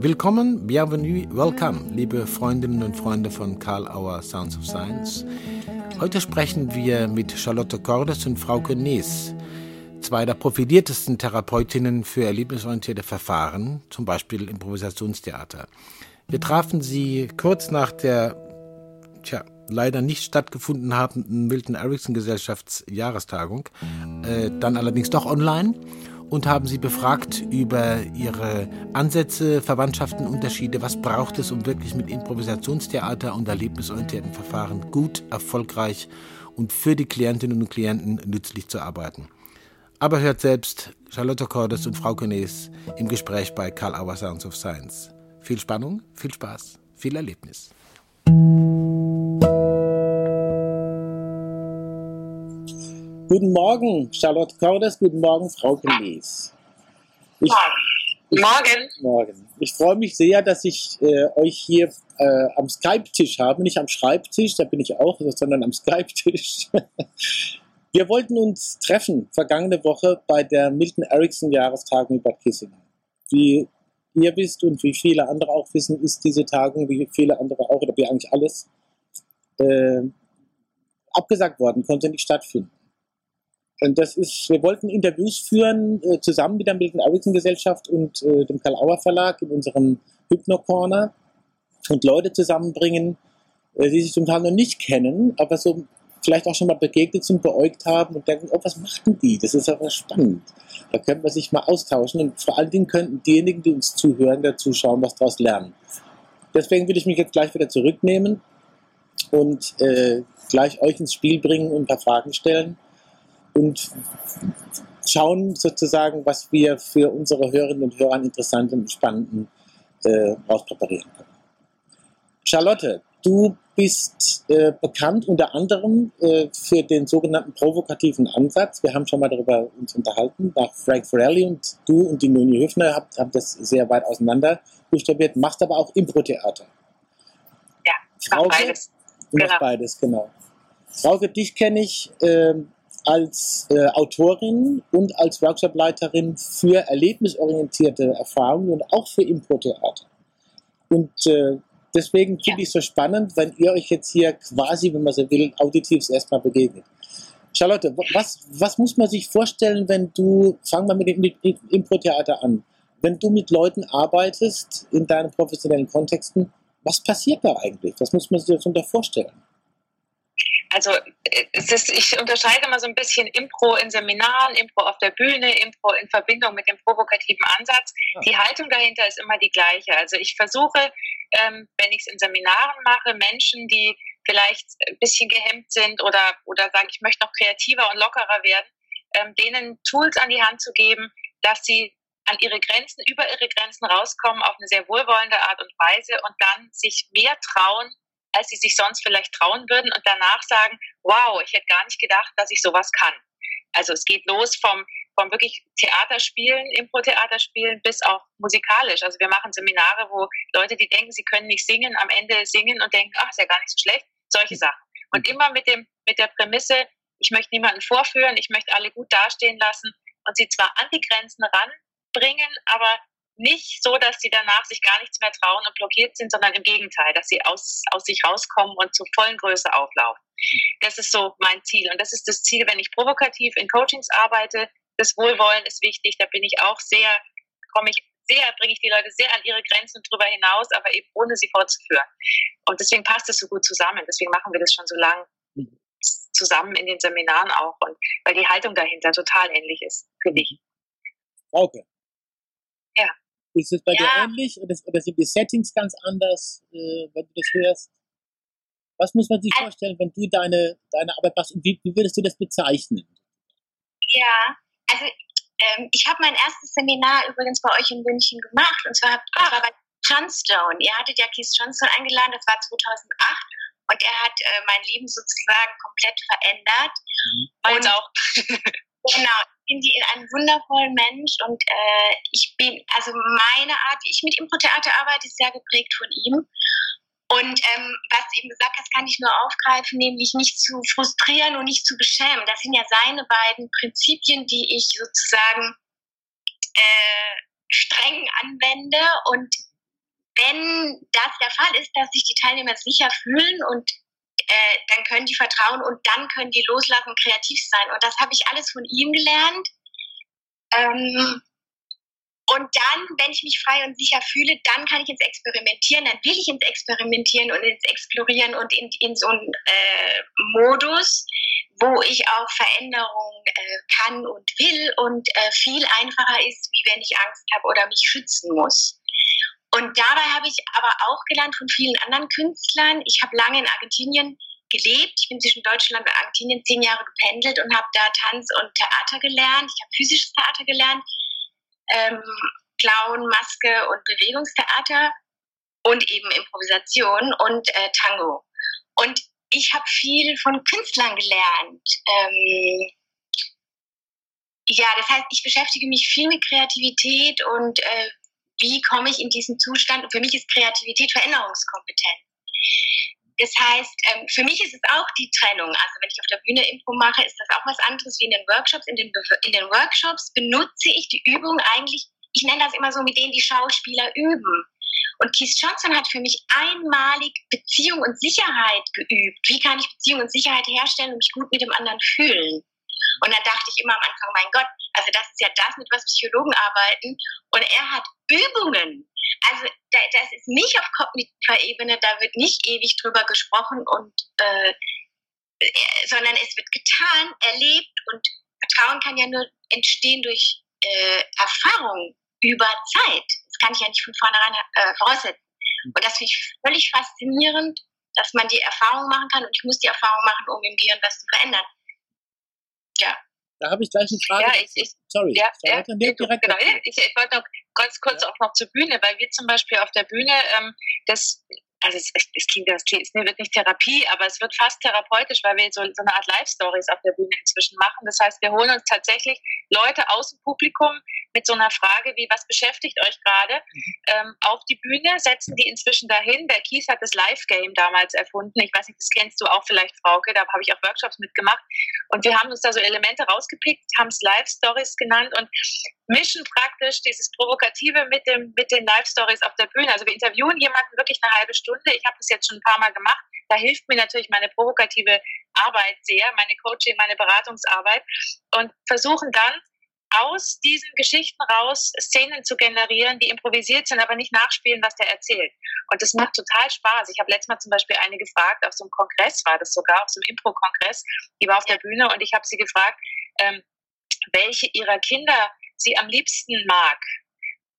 Willkommen, bienvenue, welcome, liebe Freundinnen und Freunde von Karl Auer Sounds of Science. Heute sprechen wir mit Charlotte Cordes und Frauke Nees, zwei der profiliertesten Therapeutinnen für erlebnisorientierte Verfahren, zum Beispiel Improvisationstheater. Wir trafen sie kurz nach der, tja, leider nicht stattgefunden habenden Milton Erickson Gesellschaftsjahrestagung, äh, dann allerdings doch online und haben sie befragt über ihre Ansätze, Verwandtschaften, Unterschiede. Was braucht es, um wirklich mit Improvisationstheater und erlebnisorientierten Verfahren gut, erfolgreich und für die Klientinnen und Klienten nützlich zu arbeiten? Aber hört selbst Charlotte Cordes und Frau Cones im Gespräch bei Karl Auer Sounds of Science. Viel Spannung, viel Spaß, viel Erlebnis. Guten Morgen, Charlotte Cordes. Guten Morgen, Frau Genes. Ich, Morgen. Morgen. Ich freue mich sehr, dass ich äh, euch hier äh, am Skype-Tisch habe. Nicht am Schreibtisch, da bin ich auch, sondern am Skype-Tisch. Wir wollten uns treffen vergangene Woche bei der Milton Erickson Jahrestagung in Bad Kissingen. Wie ihr wisst und wie viele andere auch wissen, ist diese Tagung, wie viele andere auch, oder wie eigentlich alles, äh, abgesagt worden, konnte nicht stattfinden. Und das ist, wir wollten Interviews führen, äh, zusammen mit der Milton Erickson Gesellschaft und äh, dem Karl Auer Verlag in unserem Hypno Corner und Leute zusammenbringen, äh, die sich zum Teil noch nicht kennen, aber so vielleicht auch schon mal begegnet sind, beäugt haben und denken, oh, was machten die? Das ist aber spannend. Da könnte man sich mal austauschen und vor allen Dingen könnten diejenigen, die uns zuhören, der zuschauen, was daraus lernen. Deswegen würde ich mich jetzt gleich wieder zurücknehmen und äh, gleich euch ins Spiel bringen und ein paar Fragen stellen und schauen sozusagen, was wir für unsere Hörerinnen und Hörer interessanten und spannenden äh, rauspräparieren können. Charlotte, du bist äh, bekannt unter anderem äh, für den sogenannten provokativen Ansatz. Wir haben schon mal darüber uns unterhalten. Nach Frank Ferrelli und du und die Noni Höfner habt, habt das sehr weit auseinander buchstabiert, machst aber auch Impro-Theater. Ja, ich mach beides. Du genau. machst beides, genau. Frauke, dich kenne ich ähm, als äh, Autorin und als Workshopleiterin für erlebnisorientierte Erfahrungen und auch für Impro-Theater. Und äh, deswegen finde ich es so spannend, wenn ihr euch jetzt hier quasi, wenn man so will, auditiv erstmal begegnet. Charlotte, was, was muss man sich vorstellen, wenn du, fangen wir mit dem Impro-Theater an, wenn du mit Leuten arbeitest in deinen professionellen Kontexten, was passiert da eigentlich? Was muss man sich darunter vorstellen? Also äh, ist, ich unterscheide immer so ein bisschen Impro in Seminaren, Impro auf der Bühne, Impro in Verbindung mit dem provokativen Ansatz. Ja. Die Haltung dahinter ist immer die gleiche. Also ich versuche, ähm, wenn ich es in Seminaren mache, Menschen, die vielleicht ein bisschen gehemmt sind oder, oder sagen, ich möchte noch kreativer und lockerer werden, ähm, denen Tools an die Hand zu geben, dass sie an ihre Grenzen, über ihre Grenzen rauskommen auf eine sehr wohlwollende Art und Weise und dann sich mehr trauen, als sie sich sonst vielleicht trauen würden und danach sagen, wow, ich hätte gar nicht gedacht, dass ich sowas kann. Also es geht los vom, vom wirklich Theaterspielen, Impro-Theaterspielen bis auch musikalisch. Also wir machen Seminare, wo Leute, die denken, sie können nicht singen, am Ende singen und denken, ach, ist ja gar nicht so schlecht. Solche Sachen. Und immer mit dem, mit der Prämisse, ich möchte niemanden vorführen, ich möchte alle gut dastehen lassen und sie zwar an die Grenzen ranbringen, aber nicht so, dass sie danach sich gar nichts mehr trauen und blockiert sind, sondern im Gegenteil, dass sie aus, aus sich rauskommen und zur vollen Größe auflaufen. Das ist so mein Ziel. Und das ist das Ziel, wenn ich provokativ in Coachings arbeite. Das Wohlwollen ist wichtig. Da bin ich auch sehr, komme ich sehr, bringe ich die Leute sehr an ihre Grenzen drüber hinaus, aber eben ohne sie fortzuführen. Und deswegen passt es so gut zusammen. Deswegen machen wir das schon so lang zusammen in den Seminaren auch. Und weil die Haltung dahinter total ähnlich ist, finde ich. Okay. Ja. Ist es bei ja. dir ähnlich oder, oder, sind die Settings ganz anders, äh, wenn du das hörst? Was muss man sich also, vorstellen, wenn du deine, deine Arbeit machst und wie, wie würdest du das bezeichnen? Ja, also ähm, ich habe mein erstes Seminar übrigens bei euch in München gemacht und zwar ah. war bei Johnstone. Ihr hattet ja Keith Johnstone eingeladen, das war 2008 und er hat äh, mein Leben sozusagen komplett verändert. Mhm. Und auch. genau, bin die in einem wundervollen Mensch und äh, ich bin, also meine Art, wie ich mit Impro-Theater arbeite, ist sehr geprägt von ihm. Und ähm, was du eben gesagt hast, kann ich nur aufgreifen, nämlich nicht zu frustrieren und nicht zu beschämen. Das sind ja seine beiden Prinzipien, die ich sozusagen äh, streng anwende und wenn das der Fall ist, dass sich die Teilnehmer sicher fühlen und äh, dann können die vertrauen und dann können die loslassen und kreativ sein. Und das habe ich alles von ihm gelernt. Ähm, und dann, wenn ich mich frei und sicher fühle, dann kann ich ins Experimentieren, dann will ich ins Experimentieren und ins Explorieren und in, in so einen äh, Modus, wo ich auch Veränderungen äh, kann und will und äh, viel einfacher ist, wie wenn ich Angst habe oder mich schützen muss. Und dabei habe ich aber auch gelernt von vielen anderen Künstlern. Ich habe lange in Argentinien gelebt. Ich bin zwischen Deutschland und Argentinien zehn Jahre gependelt und habe da Tanz und Theater gelernt. Ich habe physisches Theater gelernt ähm, Clown, Maske und Bewegungstheater und eben Improvisation und äh, Tango. Und ich habe viel von Künstlern gelernt. Ähm, ja, das heißt, ich beschäftige mich viel mit Kreativität und äh, wie komme ich in diesen Zustand. Und für mich ist Kreativität Veränderungskompetenz. Das heißt, ähm, für mich ist es auch die Trennung. Also wenn ich auf der Bühne Impro mache, ist das auch was anderes wie in den Workshops. In den, in den Workshops benutze ich die Übung eigentlich, ich nenne das immer so, mit denen die Schauspieler üben. Und Keith Johnson hat für mich einmalig Beziehung und Sicherheit geübt. Wie kann ich Beziehung und Sicherheit herstellen und mich gut mit dem anderen fühlen? Und dann dachte ich immer am Anfang, mein Gott, also das ist ja das, mit was Psychologen arbeiten. Und er hat Übungen. Also das ist nicht auf kognitiver Ebene, da wird nicht ewig drüber gesprochen und äh, äh, sondern es wird getan, erlebt und Vertrauen kann ja nur entstehen durch äh, Erfahrung über Zeit. Das kann ich ja nicht von vornherein äh, voraussetzen. Und das finde ich völlig faszinierend, dass man die Erfahrung machen kann und ich muss die Erfahrung machen, um im Gehirn was zu verändern. Ja. Da habe ich gleich eine Frage. Ja, ich, ich, Sorry. Ja, ja, nee, direkt genau, ich, ich wollte noch ganz kurz ja. auch noch zur Bühne, weil wir zum Beispiel auf der Bühne ähm, das also es, es klingt, das es wird nicht Therapie, aber es wird fast therapeutisch, weil wir so, so eine Art Live-Stories auf der Bühne inzwischen machen. Das heißt, wir holen uns tatsächlich Leute aus dem Publikum mit so einer Frage wie, was beschäftigt euch gerade, mhm. ähm, auf die Bühne, setzen die inzwischen dahin. Der Kies hat das Live-Game damals erfunden. Ich weiß nicht, das kennst du auch vielleicht, Frauke, da habe ich auch Workshops mitgemacht. Und wir haben uns da so Elemente rausgepickt, haben es Live-Stories genannt und mischen praktisch dieses Provokative mit, dem, mit den Live-Stories auf der Bühne. Also wir interviewen jemanden wirklich eine halbe Stunde. Ich habe das jetzt schon ein paar Mal gemacht. Da hilft mir natürlich meine provokative Arbeit sehr, meine Coaching, meine Beratungsarbeit und versuchen dann aus diesen Geschichten raus Szenen zu generieren, die improvisiert sind, aber nicht nachspielen, was der erzählt. Und das macht total Spaß. Ich habe letztes Mal zum Beispiel eine gefragt, auf so einem Kongress war das sogar, auf so einem Impro-Kongress, die war auf der Bühne und ich habe sie gefragt, ähm, welche ihrer Kinder sie am liebsten mag.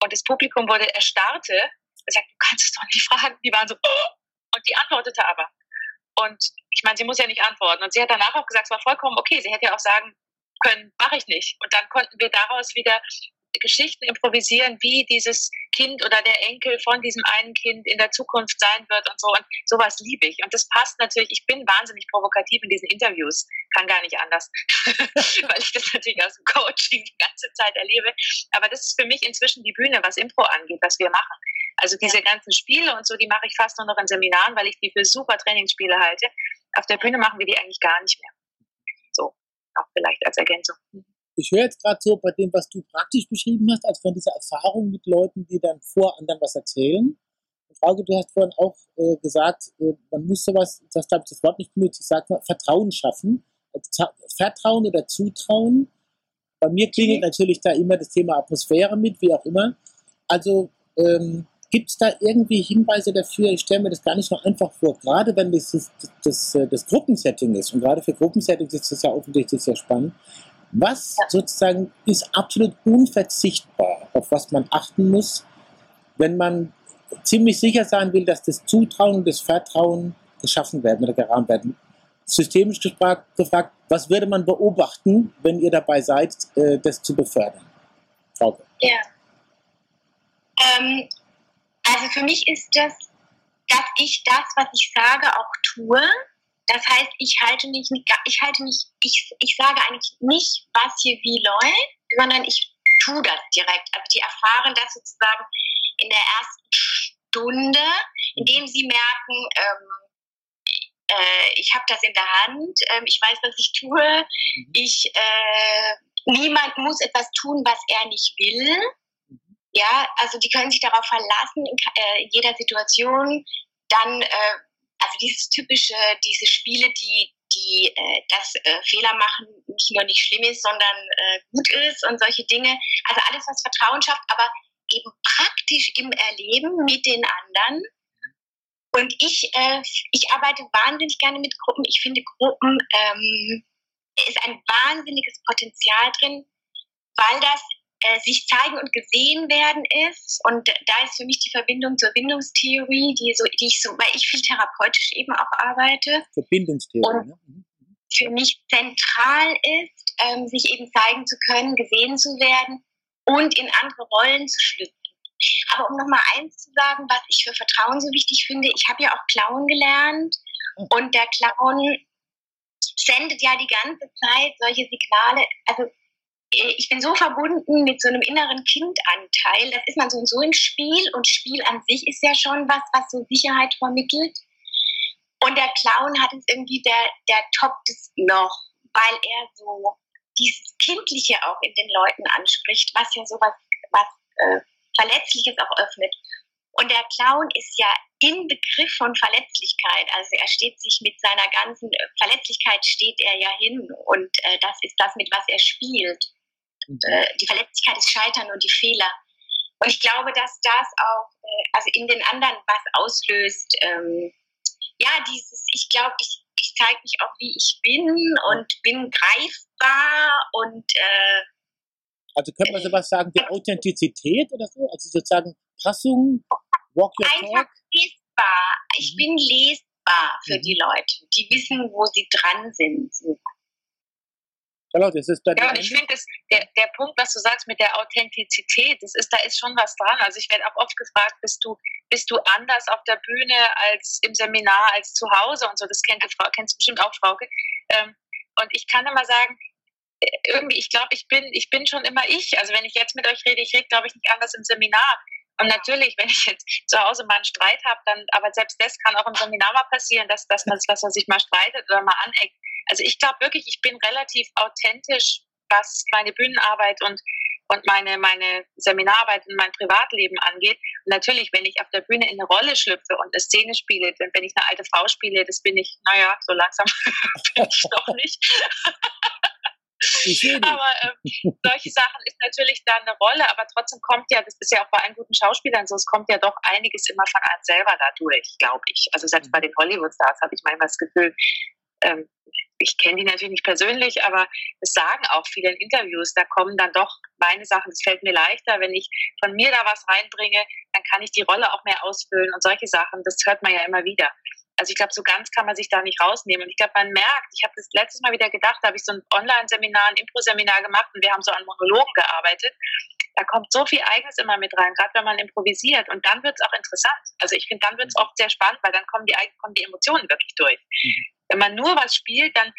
Und das Publikum wurde erstarrte. Er sagt, du kannst es doch nicht fragen. Die waren so, oh! und die antwortete aber. Und ich meine, sie muss ja nicht antworten. Und sie hat danach auch gesagt, es war vollkommen okay. Sie hätte ja auch sagen können, mache ich nicht. Und dann konnten wir daraus wieder Geschichten improvisieren, wie dieses Kind oder der Enkel von diesem einen Kind in der Zukunft sein wird und so. Und sowas liebe ich. Und das passt natürlich. Ich bin wahnsinnig provokativ in diesen Interviews. Kann gar nicht anders. Weil ich das natürlich aus dem Coaching die ganze Zeit erlebe. Aber das ist für mich inzwischen die Bühne, was Impro angeht, was wir machen. Also diese ganzen Spiele und so, die mache ich fast nur noch in Seminaren, weil ich die für super Trainingsspiele halte. Auf der Bühne machen wir die eigentlich gar nicht mehr. So, auch vielleicht als Ergänzung ich höre jetzt gerade so bei dem, was du praktisch beschrieben hast, also von dieser Erfahrung mit Leuten, die dann vor anderen was erzählen. Frauke, du hast vorhin auch äh, gesagt, äh, man muss sowas, das habe ich das Wort nicht benutzt, ich sage mal, Vertrauen schaffen. Also, Vertrauen oder Zutrauen. Bei mir klingelt okay. natürlich da immer das Thema Atmosphäre mit, wie auch immer. Also ähm, gibt es da irgendwie Hinweise dafür? Ich stelle mir das gar nicht so einfach vor, gerade wenn das das, das, äh, das Gruppensetting ist. Und gerade für Gruppensettings ist das ja offensichtlich sehr spannend. Was sozusagen ist absolut unverzichtbar, auf was man achten muss, wenn man ziemlich sicher sein will, dass das Zutrauen und das Vertrauen geschaffen werden oder gerahmt werden. Systemisch gefragt, gefragt, was würde man beobachten, wenn ihr dabei seid, äh, das zu befördern? Frauke. Ja. Ähm, also für mich ist das, dass ich das, was ich sage, auch tue das heißt, ich halte nicht, ich halte nicht, ich, ich sage eigentlich nicht, was hier wie läuft, sondern ich tue das direkt. Also die erfahren das sozusagen in der ersten Stunde, indem sie merken, ähm, äh, ich habe das in der Hand, ähm, ich weiß, was ich tue, mhm. ich, äh, niemand muss etwas tun, was er nicht will. Ja, also die können sich darauf verlassen in äh, jeder Situation. Dann, äh, also dieses typische, diese Spiele, die, die äh, das äh, Fehler machen nicht nur nicht schlimm ist, sondern äh, gut ist und solche Dinge. Also alles, was Vertrauen schafft, aber eben praktisch im Erleben mit den anderen. Und ich, äh, ich arbeite wahnsinnig gerne mit Gruppen. Ich finde Gruppen ähm, ist ein wahnsinniges Potenzial drin, weil das äh, sich zeigen und gesehen werden ist. Und da ist für mich die Verbindung zur Bindungstheorie, die, so, die ich so, weil ich viel therapeutisch eben auch arbeite. Verbindungstheorie, ne? Mhm. Für mich zentral ist, ähm, sich eben zeigen zu können, gesehen zu werden und in andere Rollen zu schlüpfen. Aber um nochmal eins zu sagen, was ich für Vertrauen so wichtig finde, ich habe ja auch Clown gelernt hm. und der Clown sendet ja die ganze Zeit solche Signale. Also ich bin so verbunden mit so einem inneren Kindanteil. Das ist man so und so im Spiel und Spiel an sich ist ja schon was, was so Sicherheit vermittelt. Und der Clown hat es irgendwie, der, der toppt es noch, weil er so dieses Kindliche auch in den Leuten anspricht, was ja sowas, was äh, Verletzliches auch öffnet. Und der Clown ist ja im Begriff von Verletzlichkeit. Also er steht sich mit seiner ganzen Verletzlichkeit steht er ja hin und äh, das ist das, mit was er spielt. Und, äh, die Verletzlichkeit ist Scheitern und die Fehler. Und ich glaube, dass das auch, äh, also in den anderen was auslöst. Ähm, ja, dieses, ich glaube, ich, ich zeige mich auch, wie ich bin und bin greifbar und äh, also könnte man sowas sagen wie Authentizität oder so? Also sozusagen Passung, walk your Einfach talk? lesbar. Ich mhm. bin lesbar für mhm. die Leute. Die wissen, wo sie dran sind. Charlotte, ist das bei ja, und ich finde, der, der Punkt, was du sagst mit der Authentizität, das ist, da ist schon was dran. Also ich werde auch oft gefragt, bist du, bist du anders auf der Bühne als im Seminar, als zu Hause und so. Das kennt die Frau, kennst du bestimmt auch, Frauke. Ähm, und ich kann immer sagen, äh, irgendwie, ich glaube, ich bin, ich bin schon immer ich. Also wenn ich jetzt mit euch rede, ich rede, glaube ich, nicht anders im Seminar. Und natürlich, wenn ich jetzt zu Hause mal einen Streit habe, dann, aber selbst das kann auch im Seminar mal passieren, dass, dass man, dass man sich mal streitet oder mal aneckt. Also ich glaube wirklich, ich bin relativ authentisch, was meine Bühnenarbeit und, und meine, meine Seminararbeit und mein Privatleben angeht. Und natürlich, wenn ich auf der Bühne in eine Rolle schlüpfe und eine Szene spiele, wenn ich eine alte Frau spiele, das bin ich, naja, so langsam bin ich noch nicht. aber ähm, solche Sachen ist natürlich da eine Rolle, aber trotzdem kommt ja, das ist ja auch bei allen guten Schauspielern so, es kommt ja doch einiges immer von einem selber dadurch, glaube ich. Also selbst bei den Hollywood-Stars habe ich manchmal das Gefühl, ähm, ich kenne die natürlich nicht persönlich, aber es sagen auch viele in Interviews, da kommen dann doch meine Sachen, es fällt mir leichter, wenn ich von mir da was reinbringe, dann kann ich die Rolle auch mehr ausfüllen und solche Sachen, das hört man ja immer wieder. Also ich glaube, so ganz kann man sich da nicht rausnehmen. Und ich glaube, man merkt, ich habe das letztes Mal wieder gedacht, da habe ich so ein Online-Seminar, ein Impro-Seminar gemacht und wir haben so an Monologen gearbeitet. Da kommt so viel Eigenes immer mit rein, gerade wenn man improvisiert. Und dann wird es auch interessant. Also ich finde, dann wird es oft sehr spannend, weil dann kommen die, kommen die Emotionen wirklich durch. Mhm. Wenn man nur was spielt, dann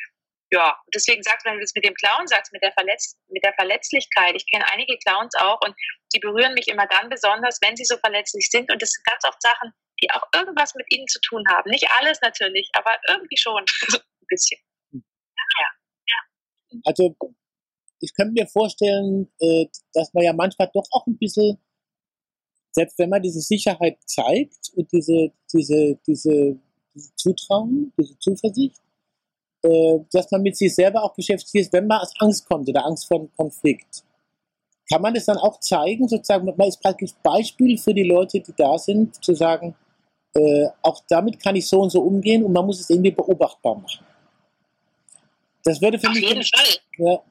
ja, deswegen sagt, wenn du das mit dem Clown sagst, mit der, Verletz mit der Verletzlichkeit, ich kenne einige Clowns auch und die berühren mich immer dann besonders, wenn sie so verletzlich sind. Und das sind ganz oft Sachen, die auch irgendwas mit ihnen zu tun haben. Nicht alles natürlich, aber irgendwie schon ein bisschen. Ja. ja. Also ich könnte mir vorstellen, äh, dass man ja manchmal doch auch ein bisschen, selbst wenn man diese Sicherheit zeigt und diese, diese, diese, diese Zutrauen, diese Zuversicht, äh, dass man mit sich selber auch beschäftigt ist, wenn man aus Angst kommt oder Angst vor einem Konflikt. Kann man das dann auch zeigen, sozusagen, man ist praktisch Beispiel für die Leute, die da sind, zu sagen, äh, auch damit kann ich so und so umgehen und man muss es irgendwie beobachtbar machen. Das würde für Auf mich. Jeden Fall. Ja,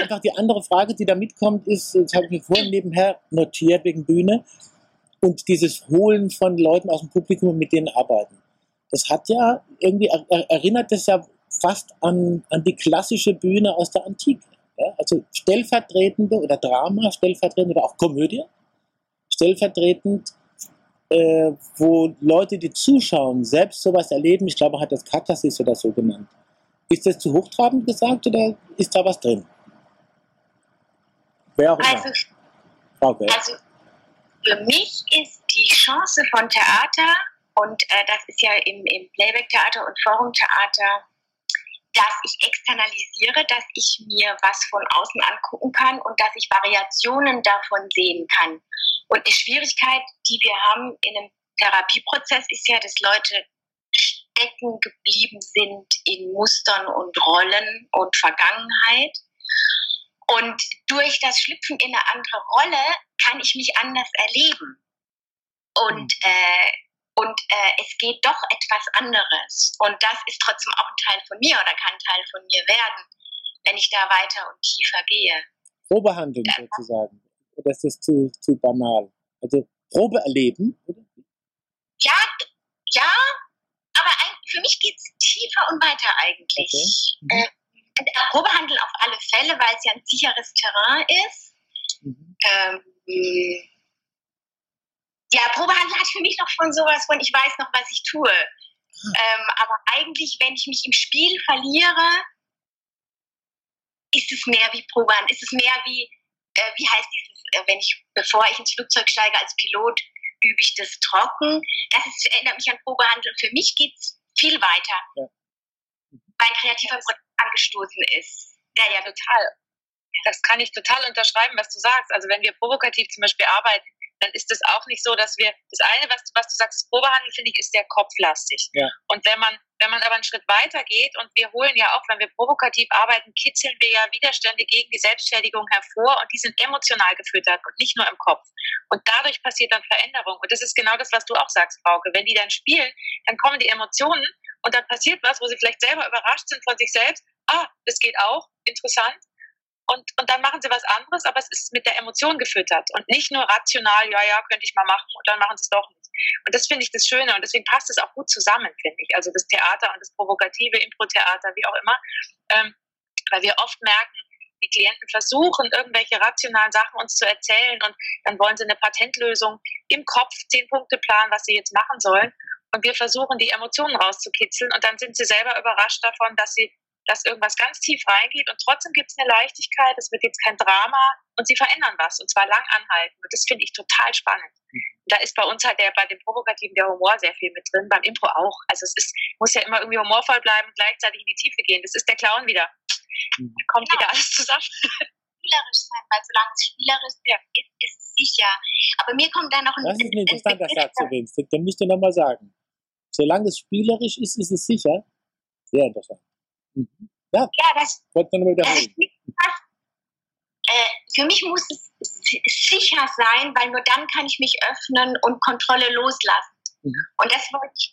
einfach die andere Frage, die da mitkommt, ist, das habe ich mir vorhin nebenher notiert wegen Bühne, und dieses Holen von Leuten aus dem Publikum mit denen arbeiten das hat ja irgendwie, erinnert das ja fast an, an die klassische Bühne aus der Antike. Ja? Also stellvertretende oder Drama, stellvertretende oder auch Komödie, stellvertretend, äh, wo Leute, die zuschauen, selbst sowas erleben. Ich glaube, hat das Katharsis oder so genannt. Ist das zu hochtrabend gesagt oder ist da was drin? Wer auch. Also, okay. also für mich ist die Chance von Theater und äh, das ist ja im, im Playback-Theater und Forum-Theater dass ich externalisiere, dass ich mir was von außen angucken kann und dass ich Variationen davon sehen kann. Und die Schwierigkeit, die wir haben in einem Therapieprozess, ist ja, dass Leute stecken geblieben sind in Mustern und Rollen und Vergangenheit. Und durch das Schlüpfen in eine andere Rolle kann ich mich anders erleben. Und, mhm. äh, und äh, es geht doch etwas anderes. Und das ist trotzdem auch ein Teil von mir oder kann ein Teil von mir werden, wenn ich da weiter und tiefer gehe. Probehandeln ja. sozusagen. Oder ist das zu, zu banal? Also Probe erleben, oder? Ja, ja, aber für mich geht es tiefer und weiter eigentlich. Okay. Mhm. Äh, Probehandel auf alle Fälle, weil es ja ein sicheres Terrain ist. Mhm. Ähm, ja, Probehandel hat für mich noch von sowas von, ich weiß noch, was ich tue. Mhm. Ähm, aber eigentlich, wenn ich mich im Spiel verliere, ist es mehr wie Probehandel. Ist es mehr wie, äh, wie heißt dieses, äh, wenn ich, bevor ich ins Flugzeug steige als Pilot, übe ich das trocken. Das ist, erinnert mich an Probehandel. Für mich geht es viel weiter. Ja. Weil ein kreativer Prozess angestoßen ist. Ja, ja, total. Das kann ich total unterschreiben, was du sagst. Also wenn wir provokativ zum Beispiel arbeiten, dann ist es auch nicht so, dass wir, das eine, was, was du sagst, das Probehandel, finde ich, ist sehr kopflastig. Ja. Und wenn man, wenn man aber einen Schritt weiter geht und wir holen ja auch, wenn wir provokativ arbeiten, kitzeln wir ja Widerstände gegen die Selbstständigung hervor und die sind emotional gefüttert und nicht nur im Kopf. Und dadurch passiert dann Veränderung. Und das ist genau das, was du auch sagst, Frauke. Wenn die dann spielen, dann kommen die Emotionen und dann passiert was, wo sie vielleicht selber überrascht sind von sich selbst. Ah, das geht auch, interessant und, und dann machen sie was anderes, aber es ist mit der Emotion gefüttert und nicht nur rational, ja, ja, könnte ich mal machen und dann machen sie es doch nicht. Und das finde ich das Schöne und deswegen passt es auch gut zusammen, finde ich. Also das Theater und das provokative Impro-Theater, wie auch immer, ähm, weil wir oft merken, die Klienten versuchen, irgendwelche rationalen Sachen uns zu erzählen und dann wollen sie eine Patentlösung im Kopf, zehn Punkte planen, was sie jetzt machen sollen. Und wir versuchen, die Emotionen rauszukitzeln und dann sind sie selber überrascht davon, dass sie dass irgendwas ganz tief reingeht und trotzdem gibt es eine Leichtigkeit, es wird jetzt kein Drama und sie verändern was und zwar lang anhalten. Und das finde ich total spannend. Mhm. Da ist bei uns halt der, bei dem Provokativen der Humor sehr viel mit drin, beim Impro auch. Also es ist, muss ja immer irgendwie humorvoll bleiben und gleichzeitig in die Tiefe gehen. Das ist der Clown wieder. Mhm. Da kommt genau. wieder alles zusammen. Spielerisch sein, weil solange es spielerisch ja. ist, ist es sicher. Aber mir kommt da noch ein Das ist ein interessanter Satz übrigens. Den musst du nochmal sagen. Solange es spielerisch ist, ist es sicher. Sehr interessant. Mhm. Ja, ja das, man wiederholen. Äh, für mich muss es sicher sein, weil nur dann kann ich mich öffnen und Kontrolle loslassen. Mhm. Und das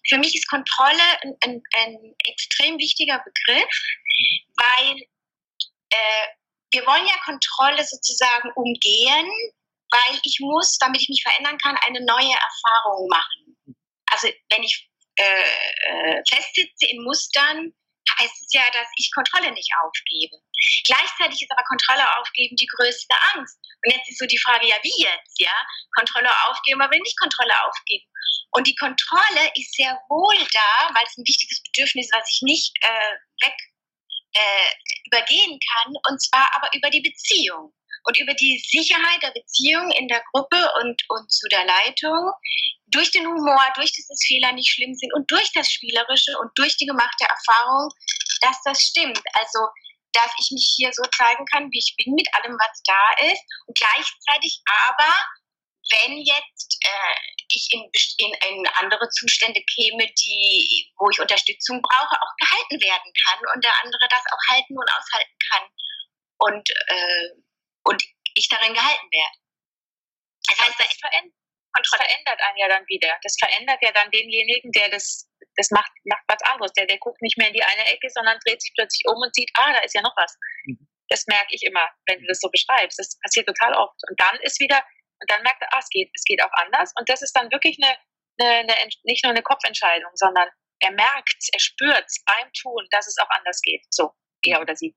für mich ist Kontrolle ein, ein, ein extrem wichtiger Begriff, weil äh, wir wollen ja Kontrolle sozusagen umgehen, weil ich muss, damit ich mich verändern kann, eine neue Erfahrung machen. Also wenn ich äh, äh festsitze in Mustern, heißt es ja, dass ich Kontrolle nicht aufgebe. Gleichzeitig ist aber Kontrolle aufgeben die größte Angst. Und jetzt ist so die Frage, ja, wie jetzt, ja? Kontrolle aufgeben, aber will nicht Kontrolle aufgeben. Und die Kontrolle ist sehr wohl da, weil es ein wichtiges Bedürfnis ist, was ich nicht äh, weg äh, übergehen kann, und zwar aber über die Beziehung und über die Sicherheit der Beziehung in der Gruppe und, und zu der Leitung, durch den Humor, durch das, dass Fehler nicht schlimm sind und durch das Spielerische und durch die gemachte Erfahrung, dass das stimmt. Also, dass ich mich hier so zeigen kann, wie ich bin, mit allem, was da ist und gleichzeitig aber, wenn jetzt äh, ich in, in, in, andere Zustände käme, die, wo ich Unterstützung brauche, auch gehalten werden kann und der andere das auch halten und aushalten kann. Und äh, und ich darin gehalten werde. Das heißt, das verändert, verändert einen ja dann wieder. Das verändert ja dann denjenigen, der das, das macht, macht was anderes. Der, der guckt nicht mehr in die eine Ecke, sondern dreht sich plötzlich um und sieht, ah, da ist ja noch was. Mhm. Das merke ich immer, wenn du das so beschreibst. Das passiert total oft. Und dann ist wieder, und dann merkt er, ah, es geht, es geht auch anders. Und das ist dann wirklich eine, eine, eine nicht nur eine Kopfentscheidung, sondern er merkt, er spürt beim Tun, dass es auch anders geht. So, er oder sie.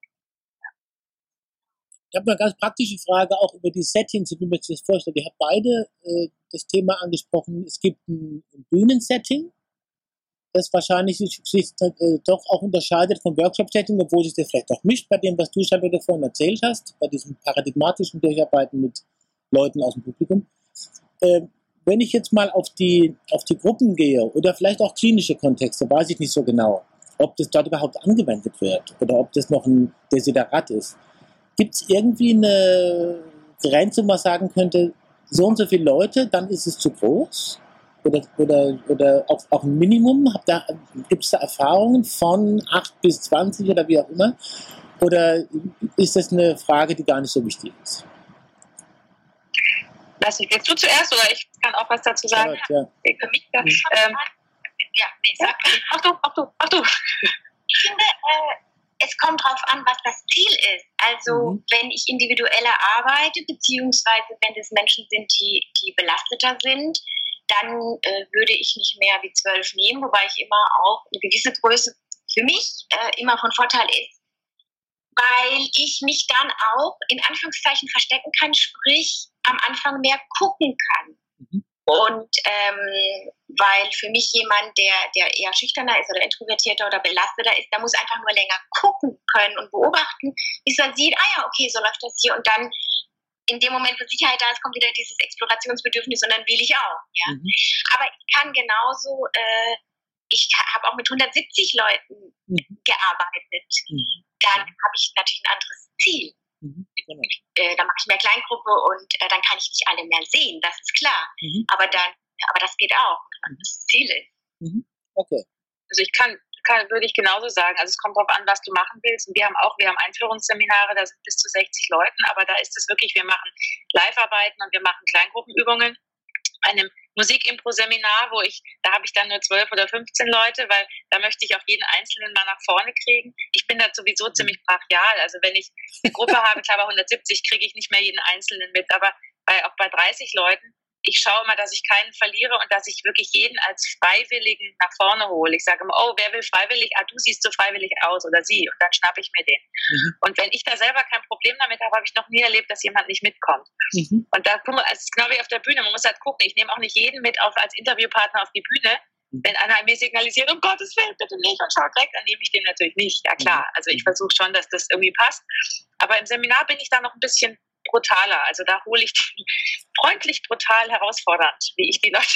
Ich habe eine ganz praktische Frage auch über die Settings, wie man sich das vorstellt. Ihr habt beide äh, das Thema angesprochen. Es gibt ein, ein Bühnensetting, das wahrscheinlich sich, sich äh, doch auch unterscheidet vom Workshop-Setting, obwohl sich das vielleicht auch mischt bei dem, was du schon wieder vorhin erzählt hast, bei diesem paradigmatischen Durcharbeiten mit Leuten aus dem Publikum. Äh, wenn ich jetzt mal auf die, auf die Gruppen gehe oder vielleicht auch klinische Kontexte, weiß ich nicht so genau. ob das dort überhaupt angewendet wird oder ob das noch ein Desiderat ist. Gibt es irgendwie eine Grenze, wo man sagen könnte, so und so viele Leute, dann ist es zu groß? Oder, oder, oder auch, auch ein Minimum? Gibt es da Erfahrungen von 8 bis 20 oder wie auch immer? Oder ist das eine Frage, die gar nicht so wichtig ist? Weiß nicht, willst du zuerst oder ich kann auch was dazu sagen? Ja, ja. Für mich. Ähm, ja, nee, sag. Ach du, ach du, ach du. Ich finde, äh, es kommt darauf an, was das Ziel ist. Also, mhm. wenn ich individueller arbeite, beziehungsweise wenn es Menschen sind, die, die belasteter sind, dann äh, würde ich nicht mehr wie zwölf nehmen, wobei ich immer auch eine gewisse Größe für mich äh, immer von Vorteil ist, weil ich mich dann auch in Anführungszeichen verstecken kann, sprich am Anfang mehr gucken kann. Und ähm, weil für mich jemand, der, der eher schüchterner ist oder introvertierter oder belasteter ist, der muss einfach nur länger gucken können und beobachten, bis er sieht, ah ja, okay, so läuft das hier. Und dann in dem Moment, wo Sicherheit da ist, kommt wieder dieses Explorationsbedürfnis und dann will ich auch. Ja? Mhm. Aber ich kann genauso, äh, ich habe auch mit 170 Leuten mhm. gearbeitet. Mhm. Dann habe ich natürlich ein anderes Ziel. Mhm, genau. äh, dann mache ich mehr Kleingruppe und äh, dann kann ich nicht alle mehr sehen, das ist klar. Mhm. Aber dann, aber das geht auch, wenn das Ziel ist. Mhm. Okay. Also ich kann, kann, würde ich genauso sagen. Also es kommt darauf an, was du machen willst. Und wir haben auch, wir haben Einführungsseminare, da sind bis zu 60 Leuten, aber da ist es wirklich, wir machen Live-Arbeiten und wir machen Kleingruppenübungen. Bei einem Musikimpro-Seminar, wo ich, da habe ich dann nur 12 oder 15 Leute, weil da möchte ich auch jeden Einzelnen mal nach vorne kriegen. Ich bin da sowieso mhm. ziemlich brachial. Also wenn ich eine Gruppe habe, klar bei 170 kriege ich nicht mehr jeden Einzelnen mit, aber bei, auch bei 30 Leuten ich schaue immer, dass ich keinen verliere und dass ich wirklich jeden als Freiwilligen nach vorne hole. Ich sage immer, oh, wer will freiwillig? Ah, du siehst so freiwillig aus oder sie. Und dann schnappe ich mir den. Mhm. Und wenn ich da selber kein Problem damit habe, habe ich noch nie erlebt, dass jemand nicht mitkommt. Mhm. Und da guck mal, es ist genau wie auf der Bühne. Man muss halt gucken. Ich nehme auch nicht jeden mit auf, als Interviewpartner auf die Bühne. Mhm. Wenn einer mir signalisiert, um Gottes Willen, bitte nicht und schaut weg, dann nehme ich den natürlich nicht. Ja klar, mhm. also ich versuche schon, dass das irgendwie passt. Aber im Seminar bin ich da noch ein bisschen brutaler. Also da hole ich die freundlich brutal herausfordernd, wie ich die Leute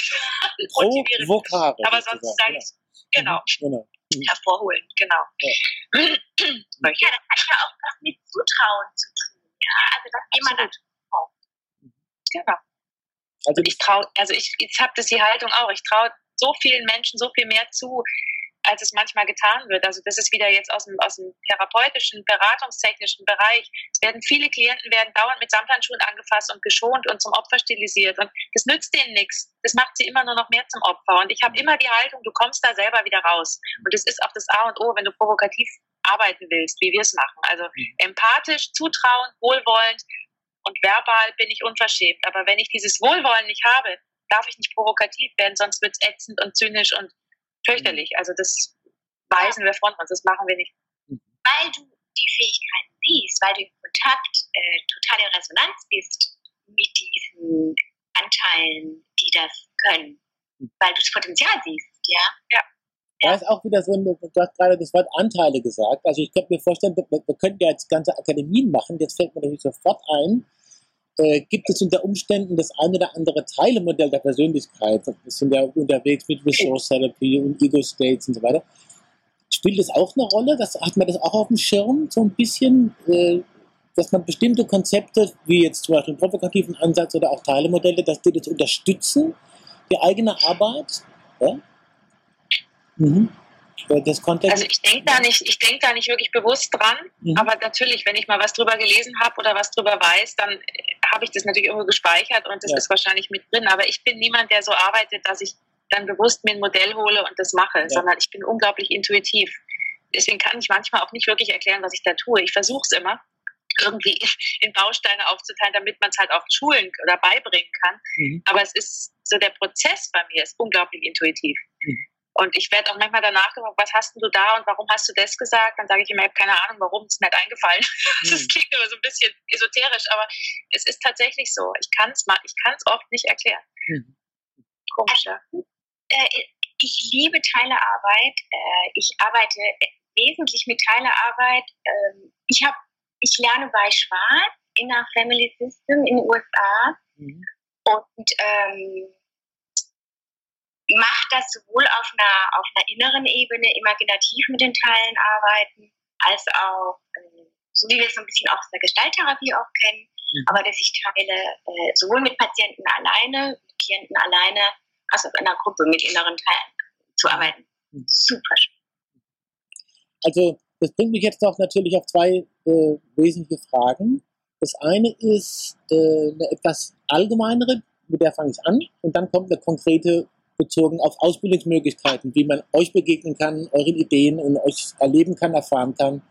motiviere. Vokare, Aber sonst sage ich genau. genau. Mhm. Hervorholen, genau. Ja. ja, das hat ja auch was mit Zutrauen zu tun. Ja, also dass jemand das traut. Genau. Also ich traue, also ich, ich habe das die Haltung auch. Ich traue so vielen Menschen so viel mehr zu, als es manchmal getan wird. Also das ist wieder jetzt aus dem, aus dem therapeutischen, beratungstechnischen Bereich. Es werden viele Klienten werden dauernd mit Samthandschuhen angefasst und geschont und zum Opfer stilisiert. Und das nützt denen nichts. Das macht sie immer nur noch mehr zum Opfer. Und ich habe immer die Haltung, du kommst da selber wieder raus. Und das ist auch das A und O, wenn du provokativ arbeiten willst, wie wir es machen. Also mhm. empathisch, zutrauend, wohlwollend und verbal bin ich unverschämt. Aber wenn ich dieses Wohlwollen nicht habe, darf ich nicht provokativ werden, sonst wird es ätzend und zynisch und fürchterlich. Also das weisen wir von uns, das machen wir nicht. Weil du die Fähigkeiten siehst, weil du in Kontakt, äh, total in Resonanz bist mit diesen Anteilen, die das können. Weil du das Potenzial siehst, ja? Ja. Da ist auch wieder so, du hast gerade das Wort Anteile gesagt. Also ich könnte mir vorstellen, wir, wir könnten ja jetzt ganze Akademien machen. Jetzt fällt mir natürlich sofort ein, äh, gibt es unter Umständen das eine oder andere Teilemodell der Persönlichkeit. Wir sind ja unterwegs mit Resource Therapy und Ego States und so weiter. Spielt das auch eine Rolle? Das, hat man das auch auf dem Schirm, so ein bisschen, äh, dass man bestimmte Konzepte, wie jetzt zum Beispiel einen provokativen Ansatz oder auch Teilemodelle, dass die das unterstützen, die eigene Arbeit? Ja? Mhm. Also ich denke da nicht, ich denke da nicht wirklich bewusst dran, mhm. aber natürlich, wenn ich mal was drüber gelesen habe oder was drüber weiß, dann habe ich das natürlich irgendwo gespeichert und das ja. ist wahrscheinlich mit drin. Aber ich bin niemand, der so arbeitet, dass ich dann bewusst mir ein Modell hole und das mache, ja. sondern ich bin unglaublich intuitiv. Deswegen kann ich manchmal auch nicht wirklich erklären, was ich da tue. Ich versuche es immer irgendwie in Bausteine aufzuteilen, damit man es halt auch schulen oder beibringen kann. Mhm. Aber es ist so der Prozess bei mir ist unglaublich intuitiv. Mhm. Und ich werde auch manchmal danach gefragt, was hast du da und warum hast du das gesagt? Dann sage ich immer, ich habe keine Ahnung, warum, es mir nicht eingefallen. Mhm. Das klingt immer so ein bisschen esoterisch, aber es ist tatsächlich so. Ich kann es ich kann's oft nicht erklären. Mhm. Komisch, ja. Äh, ich liebe Teilearbeit. Äh, ich arbeite wesentlich mit Teilearbeit. Ähm, ich, hab, ich lerne bei Schwarz in der Family System in den USA. Mhm. Und ähm, macht das sowohl auf einer, auf einer inneren Ebene, imaginativ mit den Teilen arbeiten, als auch, äh, so wie wir es so ein bisschen auch aus der Gestalttherapie auch kennen, mhm. aber dass ich Teile äh, sowohl mit Patienten alleine, mit Klienten alleine, als auch in einer Gruppe mit inneren Teilen zu arbeiten. Mhm. Super schön. Also, das bringt mich jetzt auch natürlich auf zwei äh, wesentliche Fragen. Das eine ist äh, eine etwas allgemeinere, mit der fange ich an, und dann kommt eine konkrete bezogen auf Ausbildungsmöglichkeiten, wie man euch begegnen kann, euren Ideen und euch erleben kann, erfahren kann.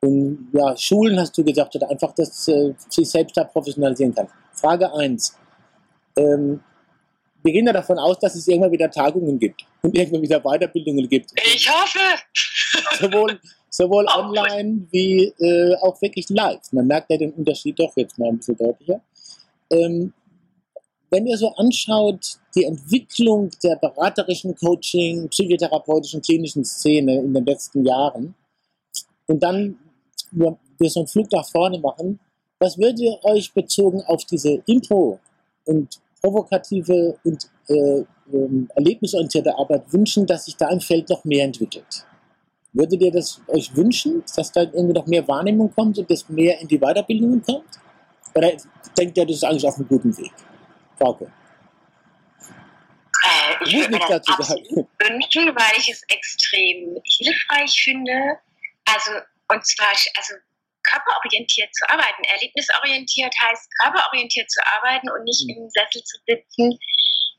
Und ja, Schulen hast du gesagt, oder einfach, dass äh, sich selbst da professionalisieren kann. Frage 1. Ähm, wir gehen ja davon aus, dass es irgendwann wieder Tagungen gibt und irgendwann wieder Weiterbildungen gibt. Ich hoffe! Sowohl, sowohl online wie äh, auch wirklich live. Man merkt ja den Unterschied doch jetzt mal ein bisschen deutlicher. Ähm, wenn ihr so anschaut, die Entwicklung der beraterischen Coaching, psychotherapeutischen, klinischen Szene in den letzten Jahren und dann wir so einen Flug nach vorne machen, was würdet ihr euch bezogen auf diese Intro und provokative und äh, ähm, erlebnisorientierte Arbeit wünschen, dass sich da im Feld noch mehr entwickelt? Würdet ihr das euch wünschen, dass da irgendwie noch mehr Wahrnehmung kommt und dass mehr in die Weiterbildungen kommt? Oder denkt ihr, das ist eigentlich auf einem guten Weg? Frauke. Äh, ich würde mir das absolut wünschen, weil ich es extrem hilfreich finde. Also, und zwar, also körperorientiert zu arbeiten. Erlebnisorientiert heißt körperorientiert zu arbeiten und nicht mhm. im Sessel zu sitzen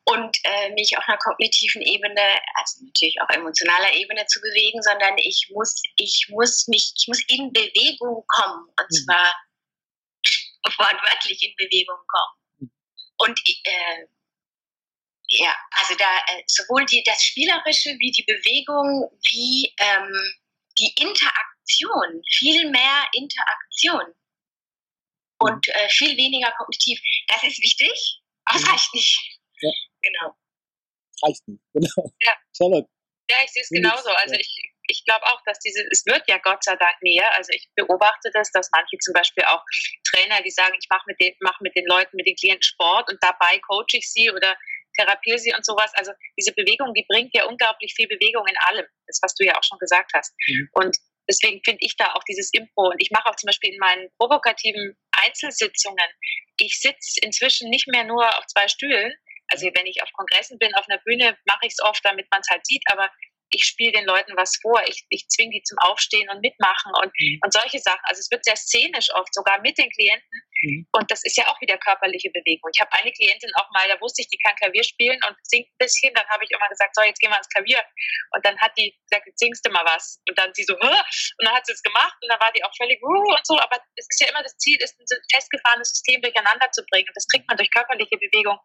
und äh, mich auf einer kognitiven Ebene, also natürlich auch emotionaler Ebene zu bewegen, sondern ich muss, ich muss mich, ich muss in Bewegung kommen und mhm. zwar wortwörtlich in Bewegung kommen. Mhm. Und äh, ja, also da äh, sowohl die, das Spielerische wie die Bewegung, wie ähm, die Interaktion, viel mehr Interaktion und mhm. äh, viel weniger kognitiv. Das ist wichtig, aber es reicht nicht. Ja. Genau. Reicht nicht, genau. Ja. Charlotte. Ja, ich sehe es genauso. Also ich, ich glaube auch, dass diese, es wird ja Gott sei Dank mehr. Also ich beobachte das, dass manche zum Beispiel auch Trainer, die sagen, ich mache mit den, mach mit den Leuten, mit den Klienten Sport und dabei coache ich sie oder therapiere sie und sowas. Also diese Bewegung, die bringt ja unglaublich viel Bewegung in allem. Das, was du ja auch schon gesagt hast. Mhm. Und deswegen finde ich da auch dieses Impro. Und ich mache auch zum Beispiel in meinen provokativen Einzelsitzungen, ich sitze inzwischen nicht mehr nur auf zwei Stühlen. Also wenn ich auf Kongressen bin, auf einer Bühne, mache ich es oft, damit man es halt sieht. Aber ich spiele den Leuten was vor, ich, ich zwinge die zum Aufstehen und mitmachen und, mhm. und solche Sachen. Also es wird sehr szenisch oft, sogar mit den Klienten. Mhm. Und das ist ja auch wieder körperliche Bewegung. Ich habe eine Klientin auch mal, da wusste ich, die kann Klavier spielen und singt ein bisschen. Dann habe ich immer gesagt, so, jetzt gehen wir ans Klavier. Und dann hat die gesagt, jetzt singst du mal was. Und dann sie so, Hö? und dann hat sie es gemacht und dann war die auch völlig uh, und so. Aber es ist ja immer das Ziel, ist ein festgefahrenes System durcheinander zu bringen. Und das kriegt man durch körperliche Bewegung.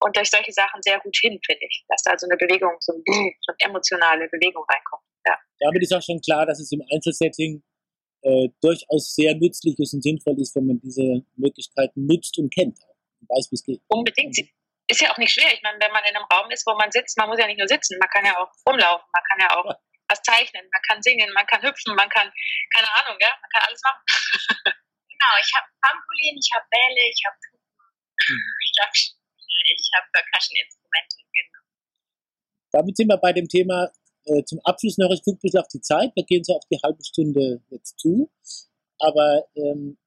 Mhm und durch solche Sachen sehr gut hin, finde ich. Dass da so eine Bewegung, so eine, so eine emotionale Bewegung reinkommt. Ja. Damit ist auch schon klar, dass es im Einzelsetting äh, durchaus sehr nützlich ist und sinnvoll ist, wenn man diese Möglichkeiten nutzt und kennt und weiß, wie es geht. Unbedingt. Ist ja auch nicht schwer. Ich meine, wenn man in einem Raum ist, wo man sitzt, man muss ja nicht nur sitzen, man kann ja auch rumlaufen, man kann ja auch ja. was zeichnen, man kann singen, man kann hüpfen, man kann, keine Ahnung, ja, man kann alles machen. genau, ich habe Trampolin, ich habe Bälle, ich habe mhm. ich habe ich habe Percussion-Instrumente, genau. Damit sind wir bei dem Thema äh, zum Abschluss noch, ich gucke bisschen auf die Zeit, wir gehen so auf die halbe Stunde jetzt zu, aber ähm,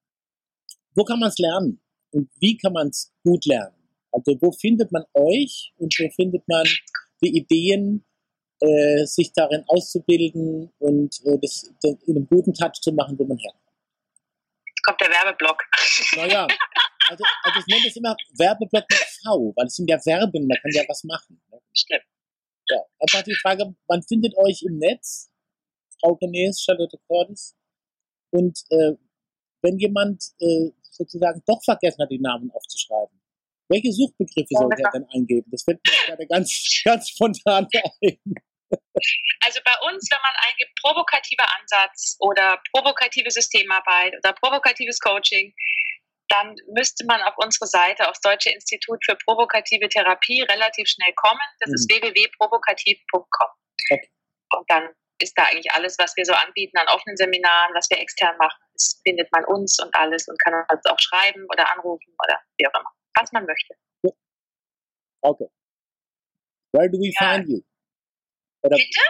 wo kann man es lernen und wie kann man es gut lernen? Also wo findet man euch und wo findet man die Ideen, äh, sich darin auszubilden und äh, das, das in einem guten Touch zu machen, wo man herkommt? Jetzt kommt der Werbeblock. Naja, also, also ich nenne das immer Werbeblock mit V, weil es sind ja Verben, man kann ja was machen. Ne? Stimmt. Ja, einfach die Frage, man findet euch im Netz, Frau Genes, Charlotte Cordes, und äh, wenn jemand äh, sozusagen doch vergessen hat, die Namen aufzuschreiben, welche Suchbegriffe sollte er denn eingeben? Das fällt mir gerade ganz, ganz spontan ein. Also bei uns, wenn man eingibt provokativer Ansatz oder provokative Systemarbeit oder provokatives Coaching, dann müsste man auf unsere Seite, aufs Deutsche Institut für provokative Therapie, relativ schnell kommen. Das mhm. ist www.provokativ.com. Okay. Und dann ist da eigentlich alles, was wir so anbieten an offenen Seminaren, was wir extern machen, das findet man uns und alles und kann uns auch schreiben oder anrufen oder wie auch immer, was man möchte. Okay. Where do we ja. find you? Oder Bitte?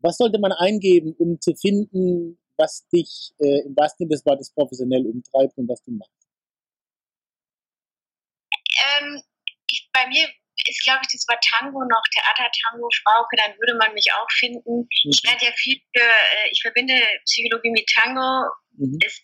Was sollte man eingeben, um zu finden, was dich äh, im wahrsten Sinne des Wortes professionell umtreibt und was du machst? Ähm, ich, bei mir ist, glaube ich, das Wort Tango noch, Theater-Tango, Frauke, dann würde man mich auch finden. Mhm. Ich werde ja viel für, äh, ich verbinde Psychologie mit Tango. Mhm. Das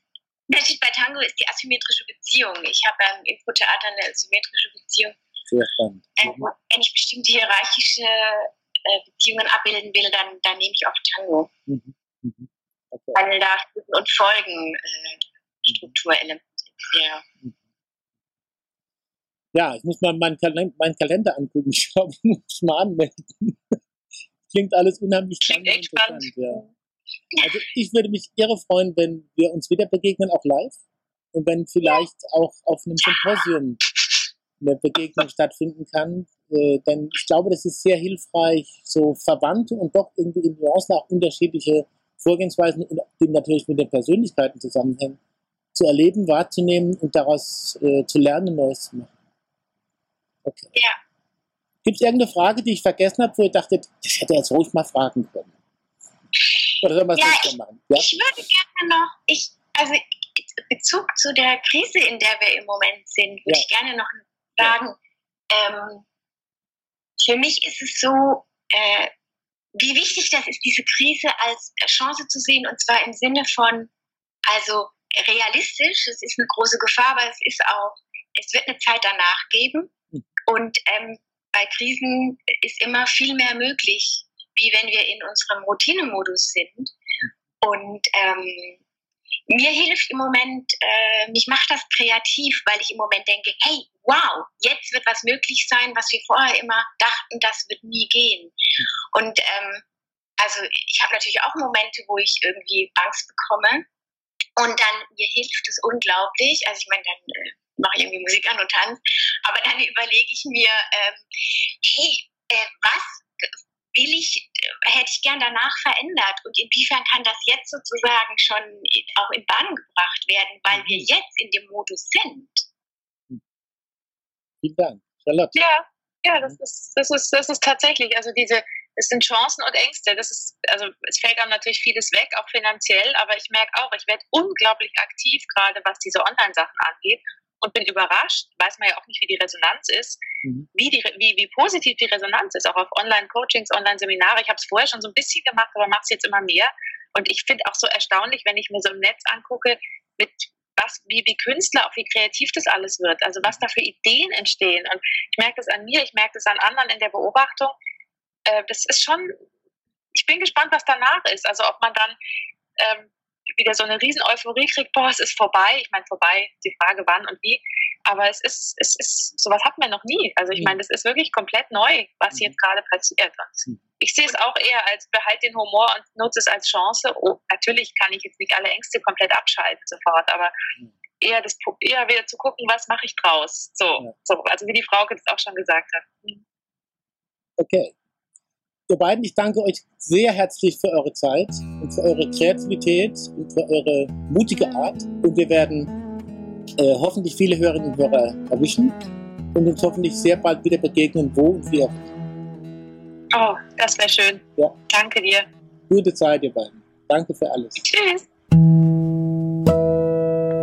Unterschied bei Tango ist die asymmetrische Beziehung. Ich habe beim Impro-Theater eine asymmetrische Beziehung. Sehr spannend. Äh, wenn ich bestimmte hierarchische äh, Beziehungen abbilden will, dann, dann nehme ich oft Tango. Mhm. Mhm. Okay. Weil da und Folgen äh, Strukturelemente ja. Ja, ich muss mal meinen Kalender, meinen Kalender angucken. Ich glaube, ich muss mal anmelden. Klingt alles unheimlich Klingt echt spannend. Ja. Also ich würde mich irre freuen, wenn wir uns wieder begegnen, auch live. Und wenn vielleicht auch auf einem Symposium eine Begegnung stattfinden kann. Äh, denn ich glaube, das ist sehr hilfreich, so verwandte und doch irgendwie in Nuancen auch unterschiedliche Vorgehensweisen, die natürlich mit den Persönlichkeiten zusammenhängen, zu erleben, wahrzunehmen und daraus äh, zu lernen und Neues zu machen. Okay. Ja. Gibt es irgendeine Frage, die ich vergessen habe, wo ihr dachtet, das hätte er jetzt ruhig mal fragen können? Oder soll man ja, ich, machen? Ja? ich würde gerne noch, ich, also Bezug zu der Krise, in der wir im Moment sind, würde ja. ich gerne noch sagen, ja. ähm, für mich ist es so, äh, wie wichtig das ist, diese Krise als Chance zu sehen, und zwar im Sinne von, also realistisch, es ist eine große Gefahr, aber es ist auch, es wird eine Zeit danach geben. Und ähm, bei Krisen ist immer viel mehr möglich, wie wenn wir in unserem Routinemodus sind. Und ähm, mir hilft im Moment, äh, mich macht das kreativ, weil ich im Moment denke, hey, wow, jetzt wird was möglich sein, was wir vorher immer dachten, das wird nie gehen. Und ähm, also ich habe natürlich auch Momente, wo ich irgendwie Angst bekomme. Und dann, mir hilft es unglaublich. Also ich meine, dann äh, mache ich irgendwie Musik an und tanze. Aber dann überlege ich mir, ähm, hey, äh, was will ich, äh, hätte ich gern danach verändert und inwiefern kann das jetzt sozusagen schon auch in Bahn gebracht werden, weil wir mhm. jetzt in dem Modus sind. Vielen Dank. Charlotte. Ja, ja, das ist, das ist, das ist tatsächlich, also diese, es sind Chancen und Ängste. Das ist, also es fällt dann natürlich vieles weg, auch finanziell, aber ich merke auch, ich werde unglaublich aktiv, gerade was diese Online-Sachen angeht und bin überrascht, weiß man ja auch nicht, wie die Resonanz ist, mhm. wie, die, wie, wie positiv die Resonanz ist, auch auf Online-Coachings, Online-Seminare. Ich habe es vorher schon so ein bisschen gemacht, aber mache es jetzt immer mehr. Und ich finde auch so erstaunlich, wenn ich mir so im Netz angucke, mit was, wie, wie Künstler, auch wie kreativ das alles wird, also was da für Ideen entstehen. Und ich merke das an mir, ich merke das an anderen in der Beobachtung. Äh, das ist schon, ich bin gespannt, was danach ist. Also ob man dann ähm, wieder so eine riesen Euphorie kriegt, boah, es ist vorbei. Ich meine, vorbei, die Frage wann und wie. Aber es ist, es ist, sowas hatten wir noch nie. Also ich mhm. meine, das ist wirklich komplett neu, was mhm. jetzt gerade passiert. Und mhm. ich sehe es auch eher als behalt den Humor und nutze es als Chance. Oh, natürlich kann ich jetzt nicht alle Ängste komplett abschalten sofort, aber eher, das, eher wieder zu gucken, was mache ich draus. So, ja. so, also wie die Frau jetzt auch schon gesagt hat. Okay, Ihr beiden, ich danke euch sehr herzlich für eure Zeit und für eure Kreativität und für eure mutige Art. Und wir werden äh, hoffentlich viele Hörerinnen und Hörer erwischen und uns hoffentlich sehr bald wieder begegnen, wo und wie auch Oh, das wäre schön. Ja. Danke dir. Gute Zeit, ihr beiden. Danke für alles. Tschüss.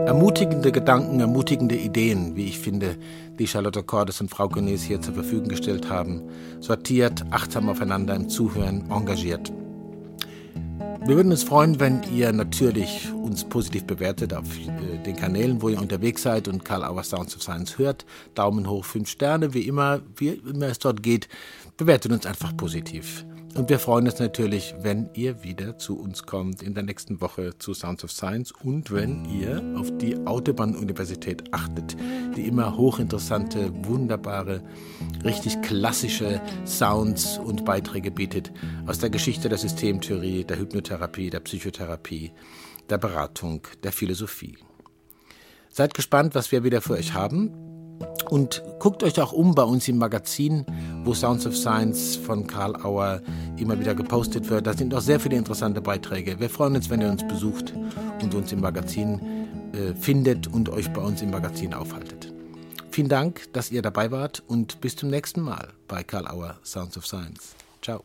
Ermutigende Gedanken, ermutigende Ideen, wie ich finde, die Charlotte Cordes und Frau Genes hier zur Verfügung gestellt haben. Sortiert, achtsam aufeinander im Zuhören, engagiert. Wir würden uns freuen, wenn ihr natürlich uns positiv bewertet auf äh, den Kanälen, wo ihr unterwegs seid und Karl Auer Sounds of Science hört. Daumen hoch, fünf Sterne, wie immer, wie immer es dort geht. Bewertet uns einfach positiv. Und wir freuen uns natürlich, wenn ihr wieder zu uns kommt in der nächsten Woche zu Sounds of Science und wenn ihr auf die Autobahn-Universität achtet, die immer hochinteressante, wunderbare, richtig klassische Sounds und Beiträge bietet aus der Geschichte der Systemtheorie, der Hypnotherapie, der Psychotherapie, der Beratung, der Philosophie. Seid gespannt, was wir wieder für euch haben. Und guckt euch auch um bei uns im Magazin, wo Sounds of Science von Karl Auer immer wieder gepostet wird. Da sind auch sehr viele interessante Beiträge. Wir freuen uns, wenn ihr uns besucht und uns im Magazin äh, findet und euch bei uns im Magazin aufhaltet. Vielen Dank, dass ihr dabei wart und bis zum nächsten Mal bei Karl Auer Sounds of Science. Ciao.